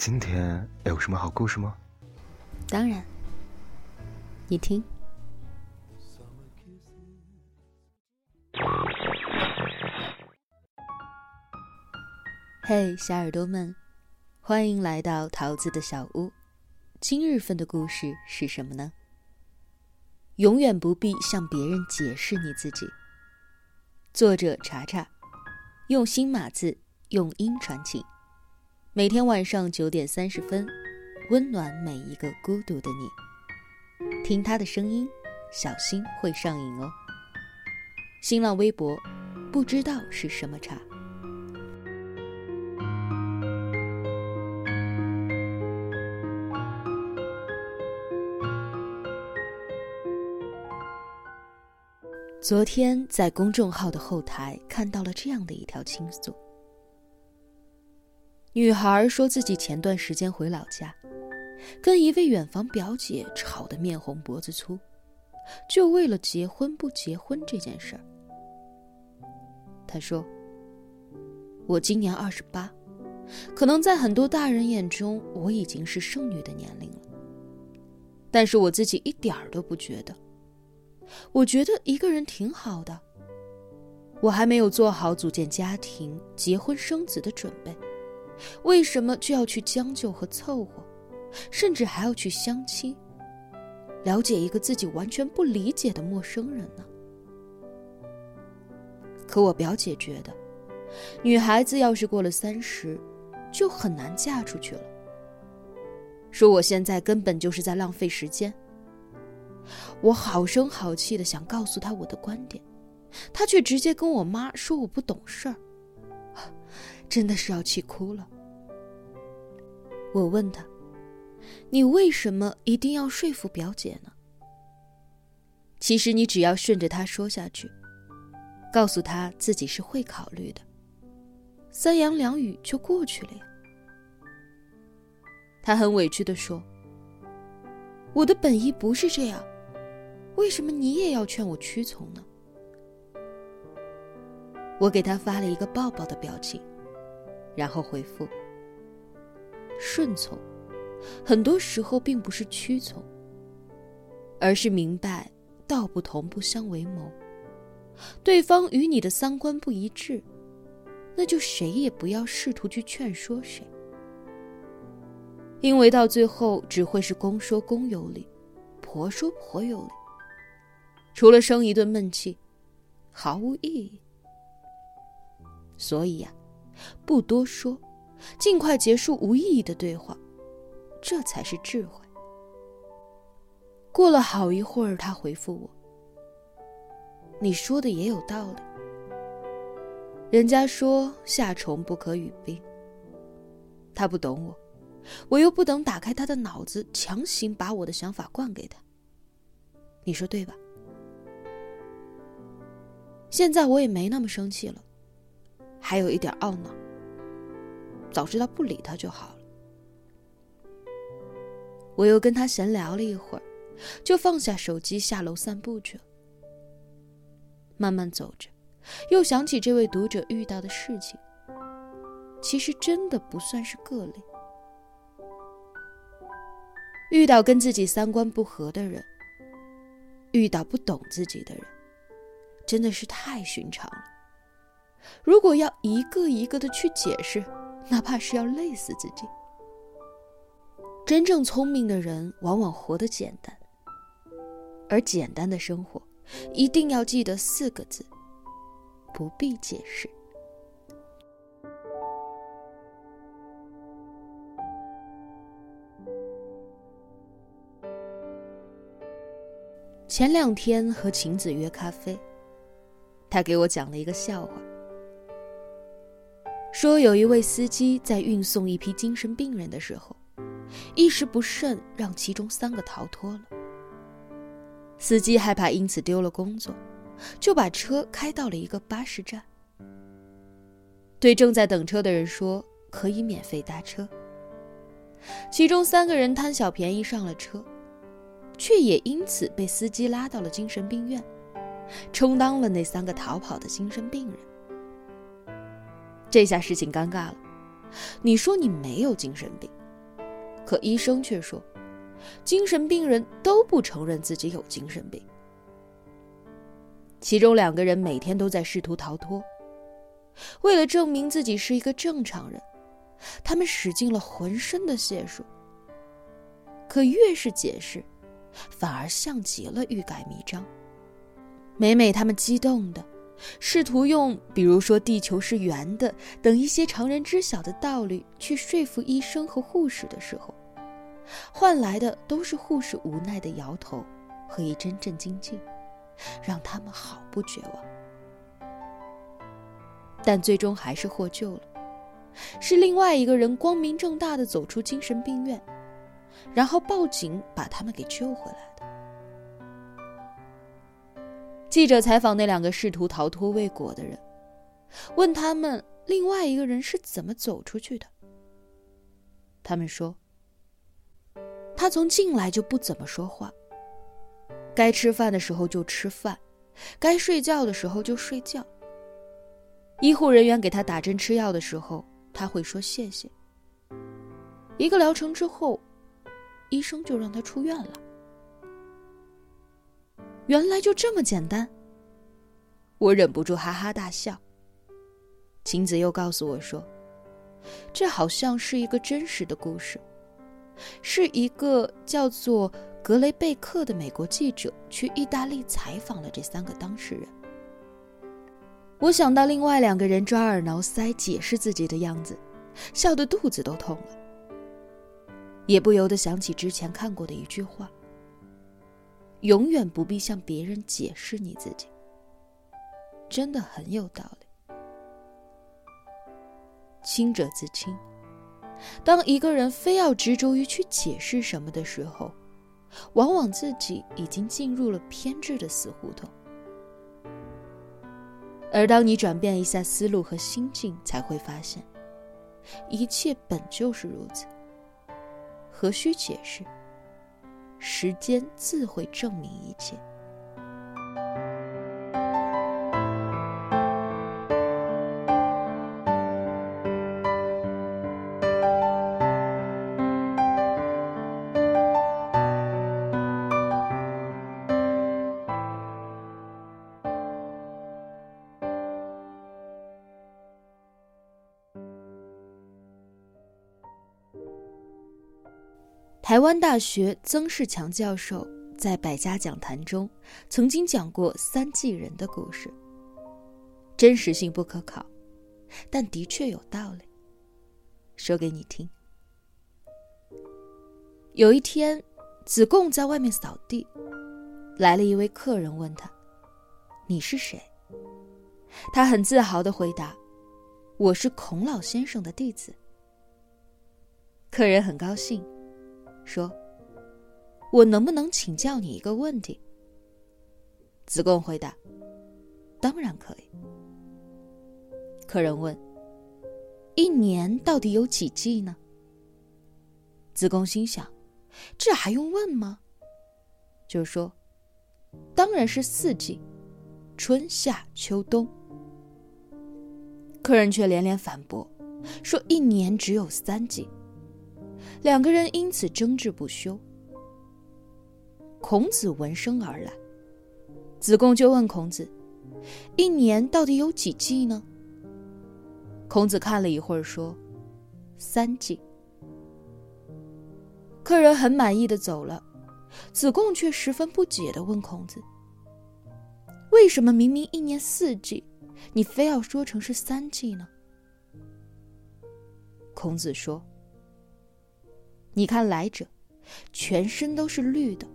今天有什么好故事吗？当然，你听。嘿，小耳朵们，欢迎来到桃子的小屋。今日份的故事是什么呢？永远不必向别人解释你自己。作者：查查，用心码字，用音传情。每天晚上九点三十分，温暖每一个孤独的你。听他的声音，小心会上瘾哦。新浪微博，不知道是什么茶。昨天在公众号的后台看到了这样的一条倾诉：女孩说自己前段时间回老家，跟一位远房表姐吵得面红脖子粗，就为了结婚不结婚这件事儿。她说：“我今年二十八，可能在很多大人眼中我已经是剩女的年龄了，但是我自己一点儿都不觉得。”我觉得一个人挺好的。我还没有做好组建家庭、结婚生子的准备，为什么就要去将就和凑合，甚至还要去相亲，了解一个自己完全不理解的陌生人呢？可我表姐觉得，女孩子要是过了三十，就很难嫁出去了。说我现在根本就是在浪费时间。我好声好气的想告诉她我的观点，她却直接跟我妈说我不懂事儿，真的是要气哭了。我问他：“你为什么一定要说服表姐呢？”其实你只要顺着他说下去，告诉他自己是会考虑的，三言两语就过去了呀。他很委屈的说：“我的本意不是这样。”为什么你也要劝我屈从呢？我给他发了一个抱抱的表情，然后回复：顺从，很多时候并不是屈从，而是明白道不同不相为谋。对方与你的三观不一致，那就谁也不要试图去劝说谁，因为到最后只会是公说公有理，婆说婆有理。除了生一顿闷气，毫无意义。所以呀，不多说，尽快结束无意义的对话，这才是智慧。过了好一会儿，他回复我：“你说的也有道理。人家说夏虫不可语冰。他不懂我，我又不能打开他的脑子，强行把我的想法灌给他。你说对吧？”现在我也没那么生气了，还有一点懊恼。早知道不理他就好了。我又跟他闲聊了一会儿，就放下手机下楼散步去了。慢慢走着，又想起这位读者遇到的事情，其实真的不算是个例。遇到跟自己三观不合的人，遇到不懂自己的人。真的是太寻常了。如果要一个一个的去解释，哪怕是要累死自己。真正聪明的人往往活得简单，而简单的生活，一定要记得四个字：不必解释。前两天和晴子约咖啡。他给我讲了一个笑话，说有一位司机在运送一批精神病人的时候，一时不慎让其中三个逃脱了。司机害怕因此丢了工作，就把车开到了一个巴士站，对正在等车的人说可以免费搭车。其中三个人贪小便宜上了车，却也因此被司机拉到了精神病院。充当了那三个逃跑的精神病人。这下事情尴尬了。你说你没有精神病，可医生却说，精神病人都不承认自己有精神病。其中两个人每天都在试图逃脱，为了证明自己是一个正常人，他们使尽了浑身的解数。可越是解释，反而像极了欲盖弥彰。每每他们激动的试图用，比如说地球是圆的等一些常人知晓的道理去说服医生和护士的时候，换来的都是护士无奈的摇头和一针针精进。让他们好不绝望，但最终还是获救了。是另外一个人光明正大的走出精神病院，然后报警把他们给救回来记者采访那两个试图逃脱未果的人，问他们另外一个人是怎么走出去的。他们说，他从进来就不怎么说话。该吃饭的时候就吃饭，该睡觉的时候就睡觉。医护人员给他打针吃药的时候，他会说谢谢。一个疗程之后，医生就让他出院了。原来就这么简单，我忍不住哈哈大笑。晴子又告诉我说，这好像是一个真实的故事，是一个叫做。格雷贝克的美国记者去意大利采访了这三个当事人。我想到另外两个人抓耳挠腮解释自己的样子，笑得肚子都痛了。也不由得想起之前看过的一句话：“永远不必向别人解释你自己。”真的很有道理。清者自清。当一个人非要执着于去解释什么的时候，往往自己已经进入了偏执的死胡同，而当你转变一下思路和心境，才会发现，一切本就是如此，何须解释？时间自会证明一切。台湾大学曾仕强教授在百家讲坛中曾经讲过三季人的故事，真实性不可考，但的确有道理。说给你听。有一天，子贡在外面扫地，来了一位客人问他：“你是谁？”他很自豪的回答：“我是孔老先生的弟子。”客人很高兴。说：“我能不能请教你一个问题？”子贡回答：“当然可以。”客人问：“一年到底有几季呢？”子贡心想：“这还用问吗？”就说：“当然是四季，春夏秋冬。”客人却连连反驳，说：“一年只有三季。”两个人因此争执不休。孔子闻声而来，子贡就问孔子：“一年到底有几季呢？”孔子看了一会儿，说：“三季。”客人很满意的走了，子贡却十分不解的问孔子：“为什么明明一年四季，你非要说成是三季呢？”孔子说。你看来者，全身都是绿的，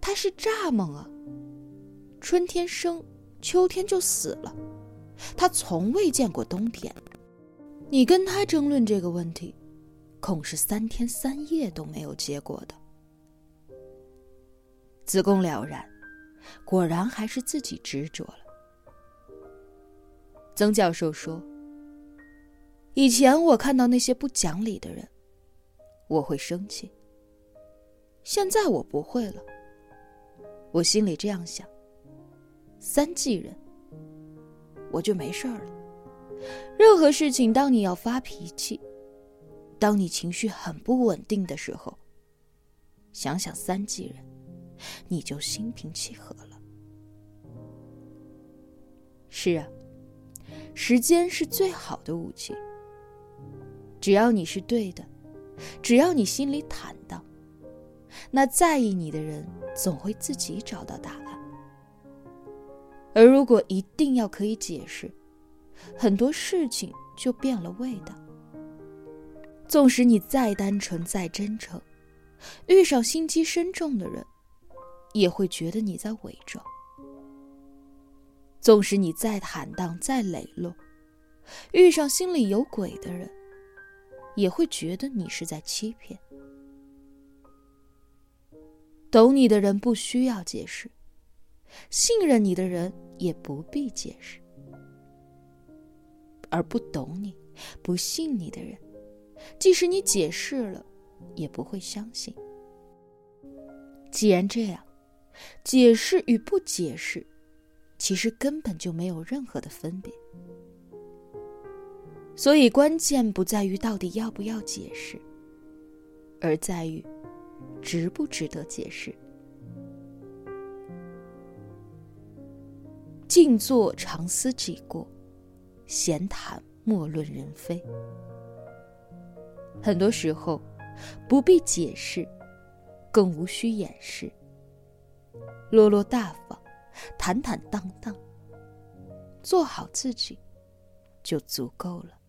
他是蚱蜢啊。春天生，秋天就死了，他从未见过冬天。你跟他争论这个问题，恐是三天三夜都没有结果的。子贡了然，果然还是自己执着了。曾教授说：“以前我看到那些不讲理的人。”我会生气。现在我不会了。我心里这样想。三季人，我就没事儿了。任何事情，当你要发脾气，当你情绪很不稳定的时候，想想三季人，你就心平气和了。是啊，时间是最好的武器。只要你是对的，只要你心里坦荡，那在意你的人总会自己找到答案。而如果一定要可以解释，很多事情就变了味道。纵使你再单纯、再真诚，遇上心机深重的人，也会觉得你在伪装；纵使你再坦荡、再磊落，遇上心里有鬼的人，也会觉得你是在欺骗。懂你的人不需要解释，信任你的人也不必解释。而不懂你、不信你的人，即使你解释了，也不会相信。既然这样，解释与不解释，其实根本就没有任何的分别。所以，关键不在于到底要不要解释，而在于值不值得解释。静坐常思己过。闲谈莫论人非，很多时候不必解释，更无需掩饰。落落大方，坦坦荡荡，做好自己，就足够了。